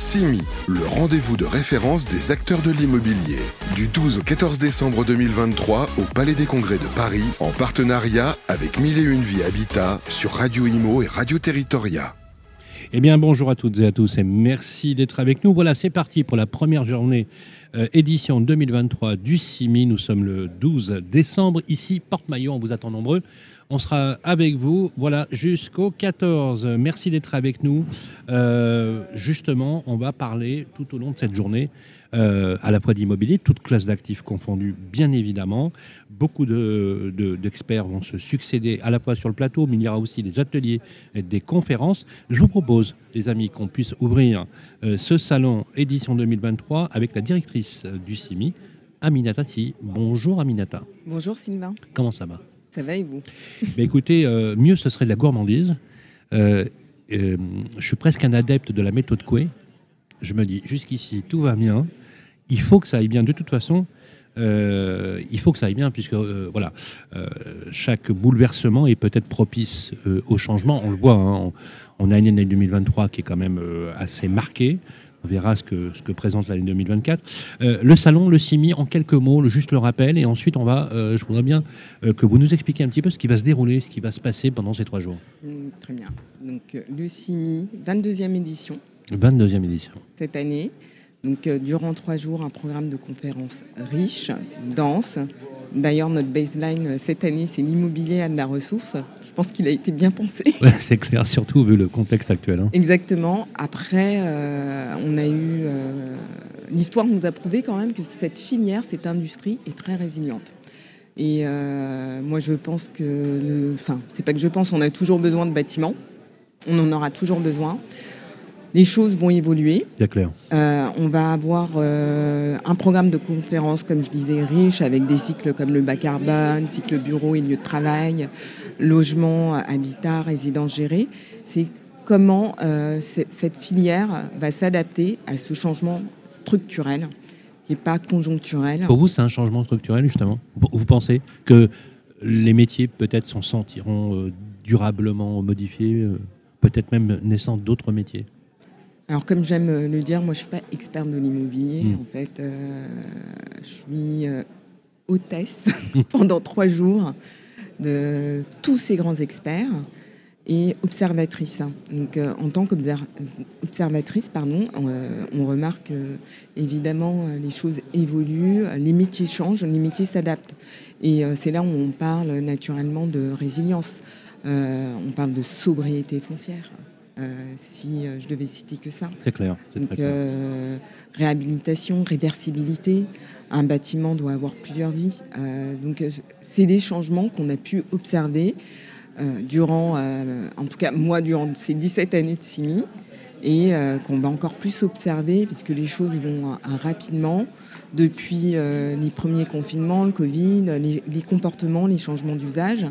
CIMI, le rendez-vous de référence des acteurs de l'immobilier. Du 12 au 14 décembre 2023 au Palais des Congrès de Paris, en partenariat avec Mille et Une Vie Habitat sur Radio Imo et Radio Territoria. Eh bien, bonjour à toutes et à tous et merci d'être avec nous. Voilà, c'est parti pour la première journée euh, édition 2023 du CIMI. Nous sommes le 12 décembre. Ici, Porte-Maillot, on vous attend nombreux. On sera avec vous, voilà, jusqu'au 14. Merci d'être avec nous. Euh, justement, on va parler tout au long de cette journée euh, à la fois d'immobilier, toute classe d'actifs confondus, bien évidemment. Beaucoup d'experts de, vont se succéder à la fois sur le plateau, mais il y aura aussi des ateliers et des conférences. Je vous propose, les amis, qu'on puisse ouvrir euh, ce salon édition 2023 avec la directrice du CIMI, Aminata Si. Bonjour Aminata. Bonjour Sylvain. Comment ça va? Ça va et vous? Mais Écoutez, euh, mieux ce serait de la gourmandise. je suis presque un adepte de la méthode Coué. Je me dis, jusqu'ici, tout va bien il faut que ça aille bien. De toute façon, euh, il faut que ça aille bien, puisque euh, voilà, euh, chaque bouleversement est peut-être propice au changement. On le voit, hein, on, a une année 2023 qui est quand même assez marquée. On verra ce que, ce que présente l'année 2024. le salon, le CIMI, en quelques mots, juste le rappel, et ensuite on va, je voudrais bien que vous nous expliquiez un petit peu ce qui va se dérouler, ce qui va se passer pendant ces trois jours. Mmh, très bien. Donc le CIMI, 22e édition. 22e édition. Cette année. Donc, euh, durant trois jours, un programme de conférences riche, dense. D'ailleurs, notre baseline euh, cette année, c'est l'immobilier à de la ressource. Je pense qu'il a été bien pensé. c'est clair, surtout vu le contexte actuel. Hein. Exactement. Après, euh, on a eu. L'histoire nous a prouvé quand même que cette filière, cette industrie est très résiliente. Et moi, je pense que. Enfin, c'est pas que je pense, on a toujours besoin de bâtiments. On en aura toujours besoin les choses vont évoluer. Clair. Euh, on va avoir euh, un programme de conférences, comme je disais, riche, avec des cycles comme le bas carbone, cycle bureau et lieu de travail, logement, habitat, résidence gérée. C'est comment euh, cette filière va s'adapter à ce changement structurel, qui n'est pas conjoncturel. Pour vous, c'est un changement structurel, justement? Vous pensez que les métiers, peut-être, s'en sentiront durablement modifiés, peut-être même naissant d'autres métiers? Alors, comme j'aime le dire, moi, je ne suis pas experte de l'immobilier. Hmm. En fait, euh, je suis euh, hôtesse pendant trois jours de tous ces grands experts et observatrice. Donc, euh, en tant qu'observatrice, pardon, on remarque évidemment les choses évoluent, les métiers changent, les métiers s'adaptent. Et c'est là où on parle naturellement de résilience. on parle de sobriété foncière. Euh, si euh, je devais citer que ça. C'est clair. Donc, euh, réhabilitation, réversibilité. Un bâtiment doit avoir plusieurs vies. donc, c'est des changements qu'on a pu observer durant, en tout cas moi, durant ces 17 années de CIMI et qu'on va encore plus observer puisque les choses vont rapidement depuis les premiers confinements, le Covid, les comportements, les changements d'usage.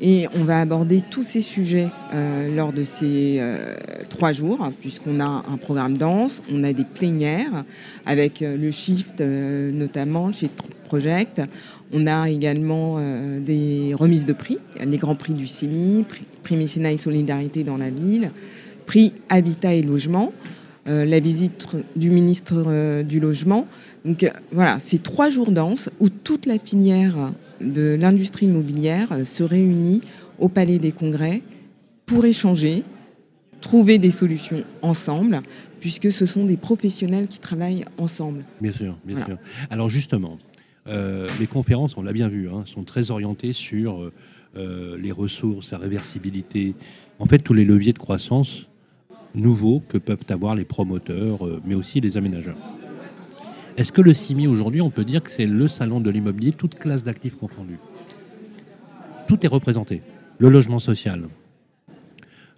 Et on va aborder tous ces sujets euh, lors de ces euh, trois jours, puisqu'on a un programme dense, on a des plénières avec euh, le Shift notamment, le Shift Project. On a également des remises de prix, les grands prix du CIMI, prix, mécénat et solidarité dans la ville, prix habitat et logement, la visite du ministre du Logement. Donc voilà, c'est trois jours denses où toute la filière de l'industrie immobilière se réunit au Palais des Congrès pour échanger, trouver des solutions ensemble, puisque ce sont des professionnels qui travaillent ensemble. Bien sûr, bien sûr. Alors justement, euh, les conférences, on l'a bien vu, hein, sont très orientées sur euh, euh, les ressources, la réversibilité, en fait tous les leviers de croissance nouveaux que peuvent avoir les promoteurs, mais aussi les aménageurs. Est-ce que le CIMI aujourd'hui, on peut dire que c'est le salon de l'immobilier, toute classe d'actifs confondus? Tout est représenté. Le logement social,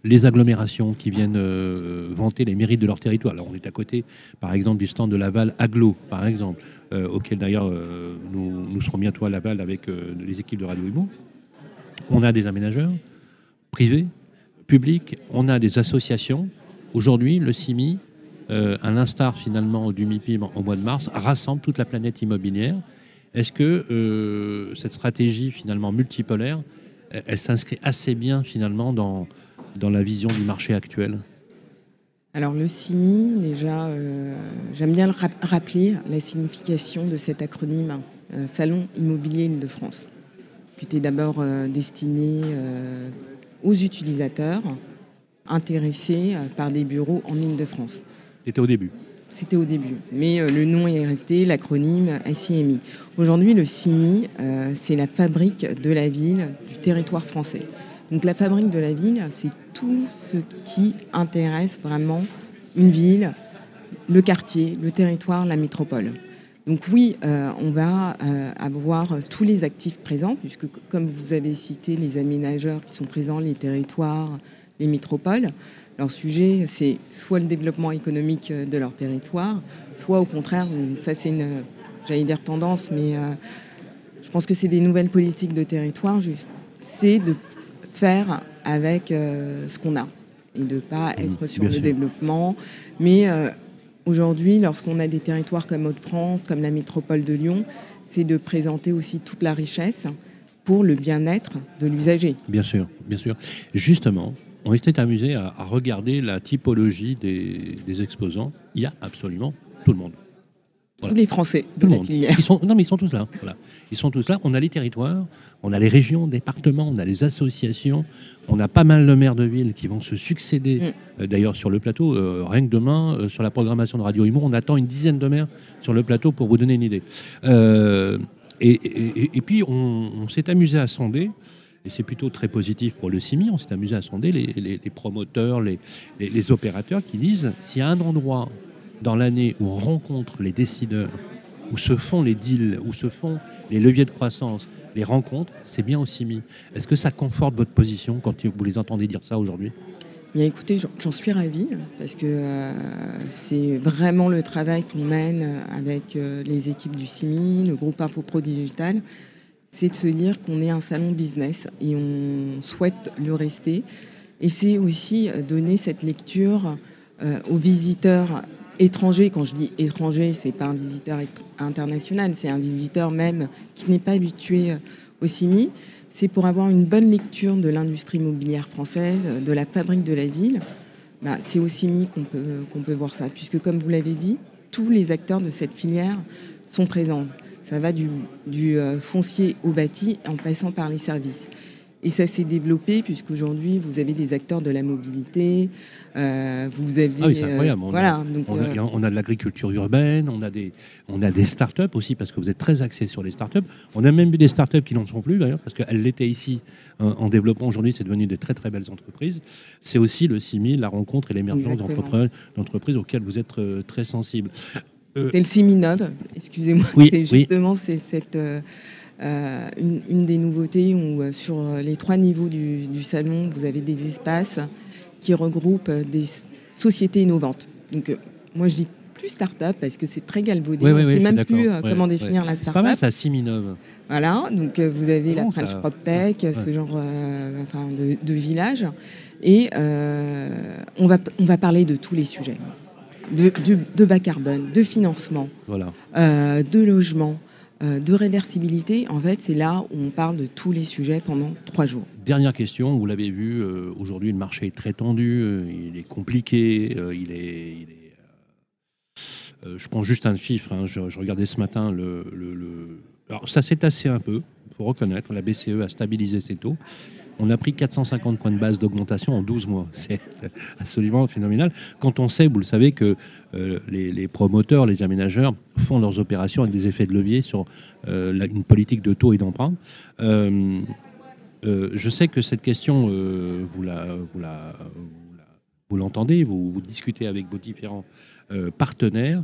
les agglomérations qui viennent euh, vanter les mérites de leur territoire. Alors on est à côté, par exemple, du stand de Laval Aglo, par exemple, euh, auquel d'ailleurs euh, nous, serons bientôt à Laval avec les équipes de Radio Imo. On a des aménageurs privés, publics, on a des associations. Aujourd'hui, le CIMI, euh, à l'instar finalement du MIPIM au mois de mars, rassemble toute la planète immobilière. Est-ce que euh, cette stratégie finalement multipolaire, elle, s'inscrit assez bien finalement dans, la vision du marché actuel? Alors le CIMI, déjà, euh, j'aime bien le rappeler la signification de cet acronyme euh, Salon Immobilier Île-de-France, qui était d'abord destiné aux utilisateurs intéressés par des bureaux en Île-de-France. C'était au début c'était au début, mais le nom est resté, l'acronyme SIMI. Aujourd'hui, le CIMI, c'est la fabrique de la ville du territoire français. Donc la fabrique de la ville, c'est tout ce qui intéresse vraiment une ville, le quartier, le territoire, la métropole. Donc oui, euh, on va euh, avoir tous les actifs présents, puisque comme vous avez cité les aménageurs qui sont présents, les territoires, les métropoles, leur sujet, c'est soit le développement économique de leur territoire, soit au contraire, ça c'est une, j'allais dire tendance, mais euh, je pense que c'est des nouvelles politiques de territoire, c'est de faire avec euh, ce qu'on a et de ne pas mmh, être sur le développement. Mais euh, aujourd'hui, lorsqu'on a des territoires comme Haute-France, comme la métropole de Lyon, c'est de présenter aussi toute la richesse pour le bien-être de l'usager. Bien sûr, bien sûr. Justement, on s'était amusé à, regarder la typologie des, des exposants. Il y a absolument tout le monde. Tous les Français de la Ils sont, non, mais ils sont tous là. Voilà. Ils sont tous là. On a les territoires, on a les régions, départements, on a les associations, on a pas mal de maires de ville qui vont se succéder. Mm. Euh, d'ailleurs, sur le plateau, euh, rien que demain, euh, sur la programmation de Radio Imo, on attend une dizaine de maires sur le plateau pour vous donner une idée. Et, puis, on, s'est amusé à sonder et c'est plutôt très positif pour le CIMI, on s'est amusé à sonder les, promoteurs, les, les, opérateurs qui disent s'il y a un endroit dans l'année où on rencontre les décideurs, où se font les deals, où se font les leviers de croissance, les rencontres, c'est bien aussi mis. Est-ce que ça conforte votre position quand vous les entendez dire ça aujourd'hui? Écoutez, j'en suis ravie parce que euh, c'est vraiment le travail qu'on mène avec euh, les équipes du CIMI, le groupe InfoPro Digital, c'est de se dire qu'on est un salon business et on souhaite le rester. Et c'est aussi donner cette lecture euh, aux visiteurs étranger, quand je dis étranger, c'est pas un visiteur international, c'est un visiteur même qui n'est pas habitué euh, au CIMI. C'est pour avoir une bonne lecture de l'industrie immobilière française, de la fabrique de la ville. Bah, c'est au CIMI qu'on peut, qu'on peut voir ça, puisque comme vous l'avez dit, tous les acteurs de cette filière sont présents. Ça va du, du euh, foncier au bâti en passant par les services. Et ça s'est développé puisqu'aujourd'hui, vous avez des acteurs de la mobilité, euh, vous avez... Ah oui, c'est euh, incroyable. on, voilà, a, donc, on, a, euh, on, a, de l'agriculture urbaine, on a des, on a des startups aussi, parce que vous êtes très axé sur les startups. On a même eu des startups qui n'en sont plus, d'ailleurs, parce qu'elles l'étaient ici en développement. Aujourd'hui, c'est devenu des très très belles entreprises. C'est aussi le CIMI, la rencontre et l'émergence d'entreprises auxquelles vous êtes très sensible. C'est le CIMI-Node, excusez-moi. Oui, justement, c'est cette... Euh, une, des nouveautés où euh, sur les trois niveaux du, salon, vous avez des espaces qui regroupent euh, des sociétés innovantes. Donc moi je dis plus start-up parce que c'est très galvaudé. Oui, ne sait même plus comment définir la start-up. C'est pas mal ça, Siminov. Voilà, donc vous avez la French PropTech, ce genre enfin, de, village. Et on, va, on va parler de tous les sujets. De, de bas carbone, de financement, voilà. de logement, euh, de réversibilité, en fait, c'est là où on parle de tous les sujets pendant trois jours. Dernière question, vous l'avez vu, euh, aujourd'hui le marché est très tendu, euh, il est compliqué, il est... je prends juste un chiffre, hein, je, regardais ce matin le... Alors ça s'est tassé un peu, il faut reconnaître, la BCE a stabilisé ses taux. On a pris 450 points de base d'augmentation en 12 mois. C'est absolument phénoménal. Quand on sait, vous le savez, que euh, les, promoteurs, les aménageurs font leurs opérations avec des effets de levier sur euh, une politique de taux et d'emprunt. Euh, je sais que cette question, vous l'entendez, vous, discutez avec vos différents partenaires.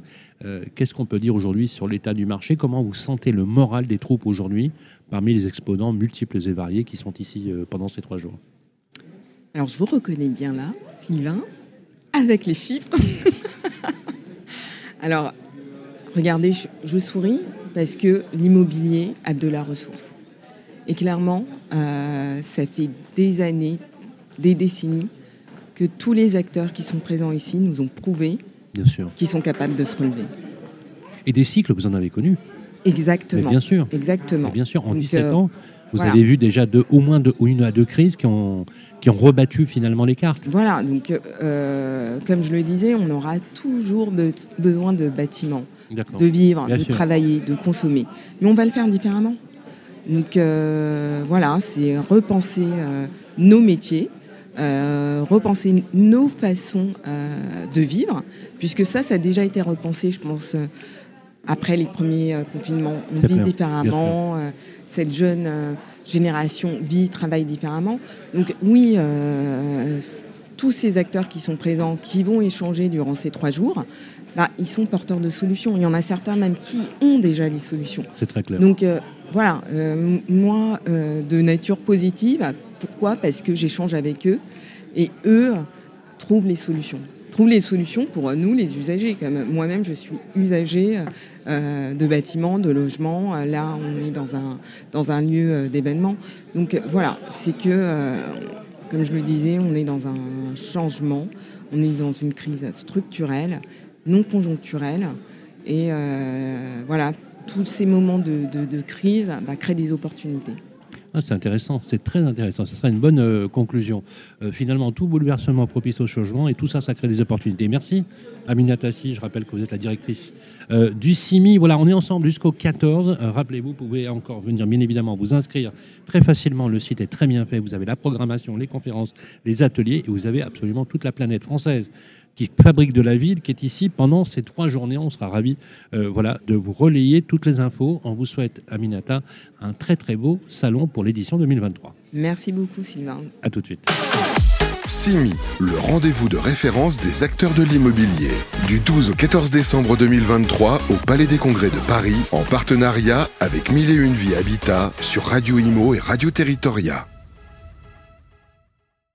Qu'est-ce qu'on peut dire aujourd'hui sur l'état du marché? Comment vous sentez le moral des troupes aujourd'hui parmi les exposants multiples et variés qui sont ici euh, pendant ces trois jours? Alors, je vous reconnais bien là, Sylvain, avec les chiffres. Alors, regardez, je, souris parce que l'immobilier a de la ressource. Et clairement, euh, ça fait des années, des décennies, que tous les acteurs qui sont présents ici nous ont prouvé qu'ils sont capables de se relever. Et des cycles, vous en avez connus Exactement. bien sûr. Exactement. bien sûr, en 17 euh, ans, Vous avez vu déjà deux, au moins deux, une à deux crises qui ont, qui ont rebattu finalement les cartes. Voilà, donc euh, comme je le disais, on aura toujours besoin de bâtiments, de vivre, de travailler, de consommer. Mais on va le faire différemment. Donc euh, voilà, c'est repenser nos métiers, repenser nos façons de vivre, puisque ça, ça a déjà été repensé, je pense, après les premiers confinements. On vit différemment, cette jeune génération vit, travaille différemment. Donc oui, euh, tous ces acteurs qui sont présents, qui vont échanger durant ces trois jours, bah, ils sont porteurs de solutions. Il y en a certains même qui ont déjà les solutions. C'est très clair. Donc euh, voilà, euh, moi, de nature positive, pourquoi Parce que j'échange avec eux et eux trouvent les solutions trouve les solutions pour nous, les usagers. Comme moi-même, je suis usager euh, de bâtiments, de logements. Là, on est dans un, lieu euh, d'événement. Donc voilà, c'est que, comme je le disais, on est dans un changement, on est dans une crise structurelle, non conjoncturelle. Et euh, voilà, tous ces moments de, crise bah, créent des opportunités. Ah, c'est intéressant, c'est très intéressant. Ce sera une bonne euh, conclusion. Euh, finalement, tout bouleversement propice au changement et tout ça, ça crée des opportunités. Merci, Amina Tassi. Je rappelle que vous êtes la directrice euh, du CIMI. Voilà, on est ensemble jusqu'au 14. Rappelez-vous, vous pouvez encore venir, bien évidemment, vous inscrire très facilement. Le site est très bien fait. Vous avez la programmation, les conférences, les ateliers et vous avez absolument toute la planète française qui fabrique de la ville, qui est ici pendant ces trois journées. On sera ravis euh, voilà, de vous relayer toutes les infos. On vous souhaite, Aminata, un très très beau salon pour l'édition 2023. Merci beaucoup, Sylvain. À tout de suite. CIMI, le rendez-vous de référence des acteurs de l'immobilier. Du 12 au 14 décembre 2023 au Palais des Congrès de Paris, en partenariat avec Mille et Une Vie Habitat sur Radio Imo et Radio Territoria.